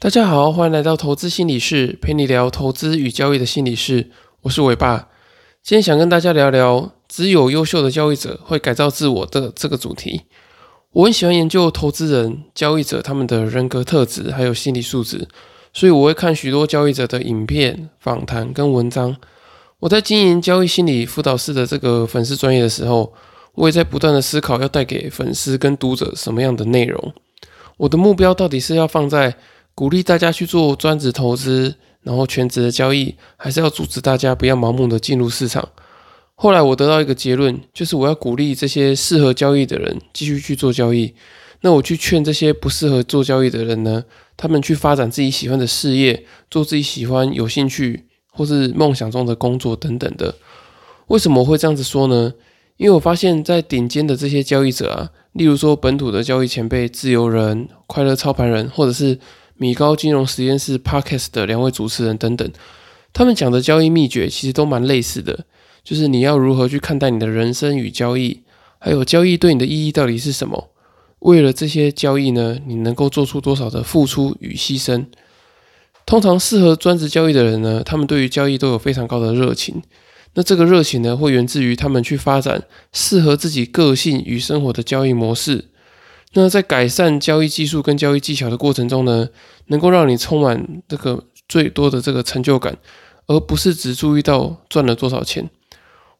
大家好，欢迎来到投资心理室，陪你聊投资与交易的心理室。我是伟爸，今天想跟大家聊聊只有优秀的交易者会改造自我的这个主题。我很喜欢研究投资人、交易者他们的人格特质还有心理素质，所以我会看许多交易者的影片、访谈跟文章。我在经营交易心理辅导室的这个粉丝专业的时候，我也在不断的思考要带给粉丝跟读者什么样的内容。我的目标到底是要放在鼓励大家去做专职投资，然后全职的交易，还是要阻止大家不要盲目的进入市场？后来我得到一个结论，就是我要鼓励这些适合交易的人继续去做交易。那我去劝这些不适合做交易的人呢，他们去发展自己喜欢的事业，做自己喜欢、有兴趣或是梦想中的工作等等的。为什么我会这样子说呢？因为我发现，在顶尖的这些交易者啊，例如说本土的交易前辈自由人、快乐操盘人，或者是米高金融实验室 Podcast 的两位主持人等等，他们讲的交易秘诀其实都蛮类似的，就是你要如何去看待你的人生与交易，还有交易对你的意义到底是什么？为了这些交易呢，你能够做出多少的付出与牺牲？通常适合专职交易的人呢，他们对于交易都有非常高的热情。那这个热情呢，会源自于他们去发展适合自己个性与生活的交易模式。那在改善交易技术跟交易技巧的过程中呢，能够让你充满这个最多的这个成就感，而不是只注意到赚了多少钱。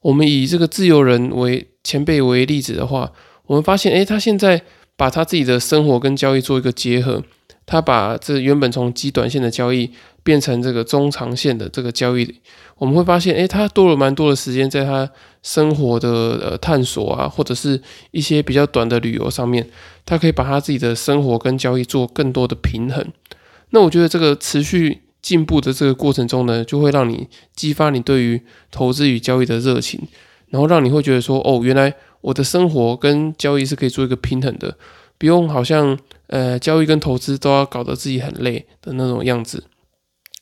我们以这个自由人为前辈为例子的话，我们发现，诶，他现在把他自己的生活跟交易做一个结合，他把这原本从极短线的交易变成这个中长线的这个交易，我们会发现，诶，他多了蛮多的时间在他生活的呃探索啊，或者是一些比较短的旅游上面。他可以把他自己的生活跟交易做更多的平衡。那我觉得这个持续进步的这个过程中呢，就会让你激发你对于投资与交易的热情，然后让你会觉得说，哦，原来我的生活跟交易是可以做一个平衡的，不用好像呃交易跟投资都要搞得自己很累的那种样子。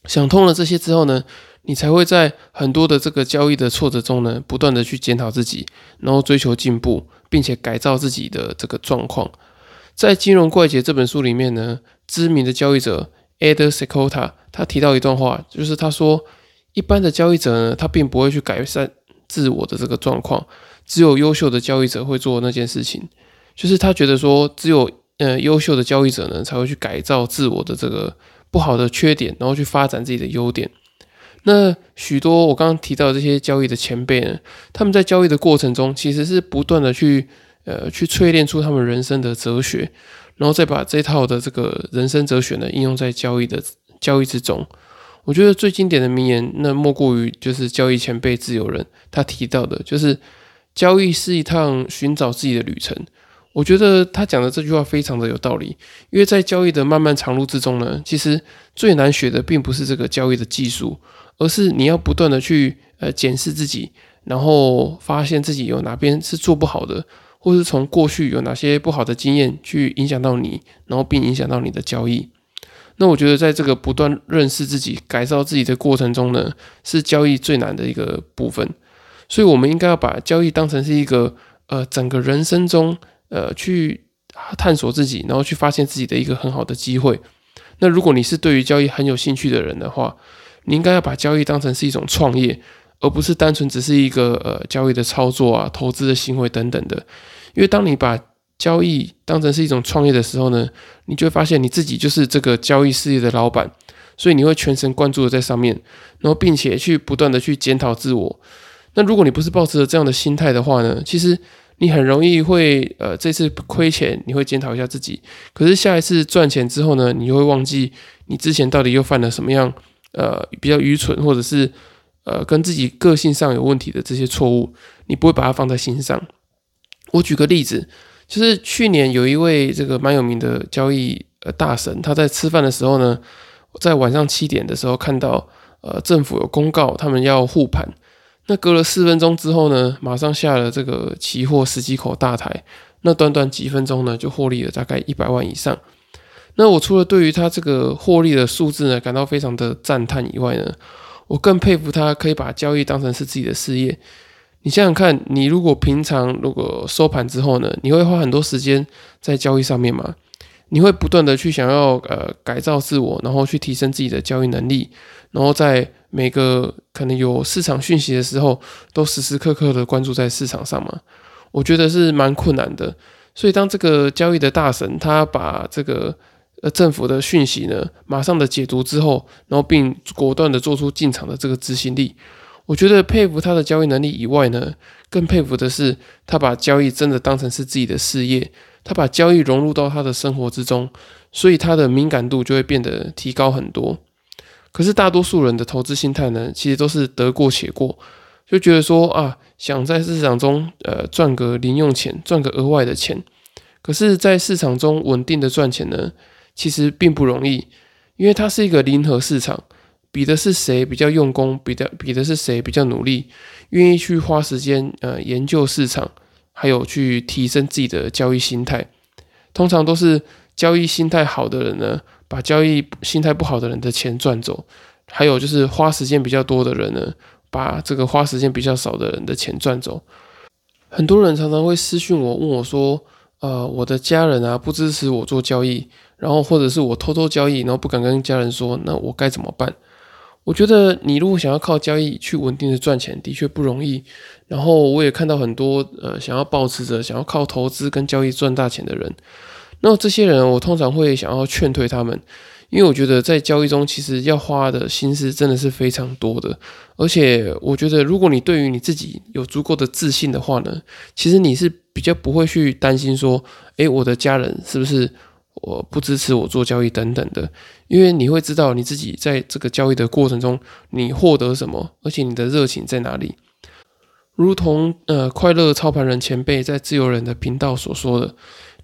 想通了这些之后呢，你才会在很多的这个交易的挫折中呢，不断的去检讨自己，然后追求进步，并且改造自己的这个状况。在《金融怪杰》这本书里面呢，知名的交易者 Ed Seykota 他提到一段话，就是他说，一般的交易者呢，他并不会去改善自我的这个状况，只有优秀的交易者会做那件事情。就是他觉得说，只有呃优秀的交易者呢，才会去改造自我的这个不好的缺点，然后去发展自己的优点。那许多我刚刚提到这些交易的前辈呢，他们在交易的过程中，其实是不断的去。呃，去淬炼出他们人生的哲学，然后再把这套的这个人生哲学呢应用在交易的交易之中。我觉得最经典的名言，那莫过于就是交易前辈自由人他提到的，就是交易是一趟寻找自己的旅程。我觉得他讲的这句话非常的有道理，因为在交易的漫漫长路之中呢，其实最难学的并不是这个交易的技术，而是你要不断的去呃检视自己，然后发现自己有哪边是做不好的。或是从过去有哪些不好的经验去影响到你，然后并影响到你的交易。那我觉得在这个不断认识自己、改造自己的过程中呢，是交易最难的一个部分。所以，我们应该要把交易当成是一个呃整个人生中呃去探索自己，然后去发现自己的一个很好的机会。那如果你是对于交易很有兴趣的人的话，你应该要把交易当成是一种创业。而不是单纯只是一个呃交易的操作啊、投资的行为等等的，因为当你把交易当成是一种创业的时候呢，你就会发现你自己就是这个交易事业的老板，所以你会全神贯注的在上面，然后并且去不断的去检讨自我。那如果你不是抱持着这样的心态的话呢，其实你很容易会呃这次亏钱，你会检讨一下自己，可是下一次赚钱之后呢，你就会忘记你之前到底又犯了什么样呃比较愚蠢或者是。呃，跟自己个性上有问题的这些错误，你不会把它放在心上。我举个例子，就是去年有一位这个蛮有名的交易呃大神，他在吃饭的时候呢，在晚上七点的时候看到呃政府有公告，他们要护盘。那隔了四分钟之后呢，马上下了这个期货十几口大台，那短短几分钟呢，就获利了大概一百万以上。那我除了对于他这个获利的数字呢，感到非常的赞叹以外呢，我更佩服他可以把交易当成是自己的事业。你想想看，你如果平常如果收盘之后呢，你会花很多时间在交易上面吗？你会不断的去想要呃改造自我，然后去提升自己的交易能力，然后在每个可能有市场讯息的时候，都时时刻刻的关注在市场上吗？我觉得是蛮困难的。所以当这个交易的大神他把这个呃政府的讯息呢马上的解读之后，然后并果断的做出进场的这个执行力，我觉得佩服他的交易能力以外呢，更佩服的是他把交易真的当成是自己的事业。他把交易融入到他的生活之中，所以他的敏感度就会变得提高很多。可是大多数人的投资心态呢，其实都是得过且过，就觉得说啊，想在市场中呃赚个零用钱，赚个额外的钱。可是，在市场中稳定的赚钱呢，其实并不容易，因为它是一个零和市场，比的是谁比较用功，比的比的是谁比较努力，愿意去花时间呃研究市场。还有去提升自己的交易心态，通常都是交易心态好的人呢，把交易心态不好的人的钱赚走；还有就是花时间比较多的人呢，把这个花时间比较少的人的钱赚走。很多人常常会私讯我，问我说：“呃，我的家人啊不支持我做交易，然后或者是我偷偷交易，然后不敢跟家人说，那我该怎么办？”我觉得你如果想要靠交易去稳定的赚钱，的确不容易。然后我也看到很多呃想要保持着想要靠投资跟交易赚大钱的人。那这些人我通常会想要劝退他们，因为我觉得在交易中其实要花的心思真的是非常多的。而且我觉得如果你对于你自己有足够的自信的话呢，其实你是比较不会去担心说，诶，我的家人是不是？我不支持我做交易等等的，因为你会知道你自己在这个交易的过程中，你获得什么，而且你的热情在哪里。如同呃快乐操盘人前辈在自由人的频道所说的，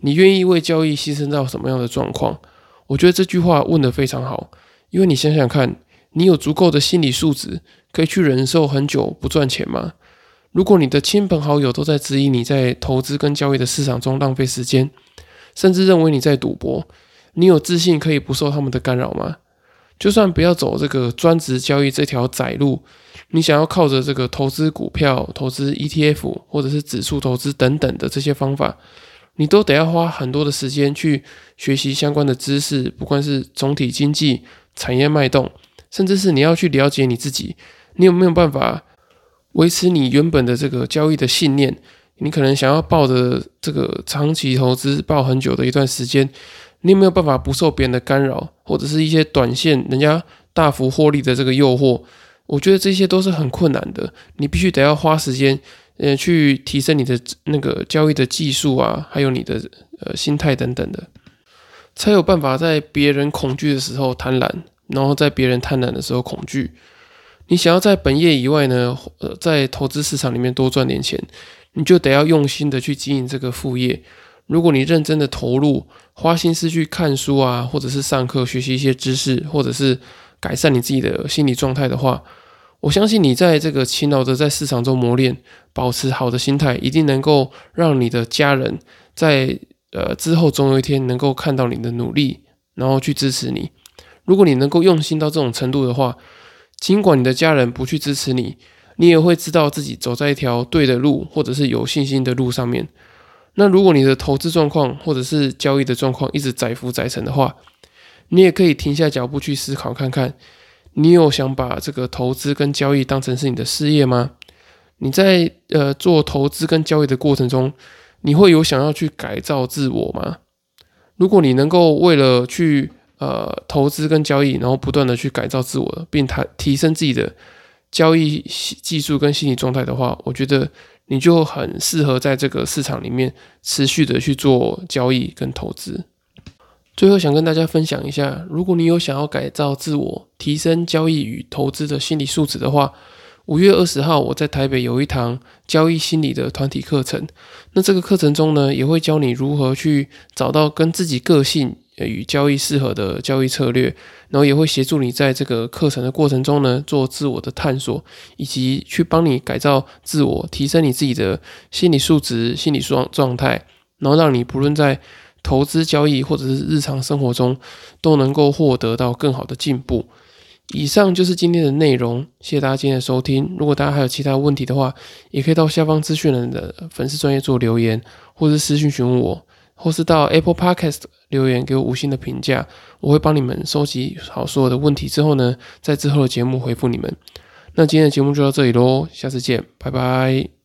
你愿意为交易牺牲到什么样的状况？我觉得这句话问得非常好，因为你想想看，你有足够的心理素质可以去忍受很久不赚钱吗？如果你的亲朋好友都在质疑你在投资跟交易的市场中浪费时间，甚至认为你在赌博，你有自信可以不受他们的干扰吗？就算不要走这个专职交易这条窄路，你想要靠着这个投资股票、投资 ETF 或者是指数投资等等的这些方法，你都得要花很多的时间去学习相关的知识，不管是总体经济、产业脉动，甚至是你要去了解你自己，你有没有办法维持你原本的这个交易的信念？你可能想要抱着这个长期投资抱很久的一段时间，你有没有办法不受别人的干扰，或者是一些短线人家大幅获利的这个诱惑？我觉得这些都是很困难的，你必须得要花时间，呃，去提升你的那个交易的技术啊，还有你的呃心态等等的，才有办法在别人恐惧的时候贪婪，然后在别人贪婪的时候恐惧。你想要在本业以外呢，呃，在投资市场里面多赚点钱。你就得要用心的去经营这个副业。如果你认真的投入，花心思去看书啊，或者是上课学习一些知识，或者是改善你自己的心理状态的话，我相信你在这个勤劳的在市场中磨练，保持好的心态，一定能够让你的家人在呃之后总有一天能够看到你的努力，然后去支持你。如果你能够用心到这种程度的话，尽管你的家人不去支持你。你也会知道自己走在一条对的路，或者是有信心的路上面。那如果你的投资状况或者是交易的状况一直载浮载沉的话，你也可以停下脚步去思考看看，你有想把这个投资跟交易当成是你的事业吗？你在呃做投资跟交易的过程中，你会有想要去改造自我吗？如果你能够为了去呃投资跟交易，然后不断的去改造自我，并提提升自己的。交易技术跟心理状态的话，我觉得你就很适合在这个市场里面持续的去做交易跟投资。最后想跟大家分享一下，如果你有想要改造自我、提升交易与投资的心理素质的话，五月二十号我在台北有一堂交易心理的团体课程。那这个课程中呢，也会教你如何去找到跟自己个性。与交易适合的交易策略，然后也会协助你在这个课程的过程中呢，做自我的探索，以及去帮你改造自我，提升你自己的心理素质、心理状状态，然后让你不论在投资交易或者是日常生活中，都能够获得到更好的进步。以上就是今天的内容，谢谢大家今天的收听。如果大家还有其他问题的话，也可以到下方资讯人的粉丝专业做留言，或是私信询问我。或是到 Apple Podcast 留言给我五星的评价，我会帮你们收集好所有的问题之后呢，在之后的节目回复你们。那今天的节目就到这里喽，下次见，拜拜。